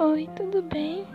Oi, tudo bem?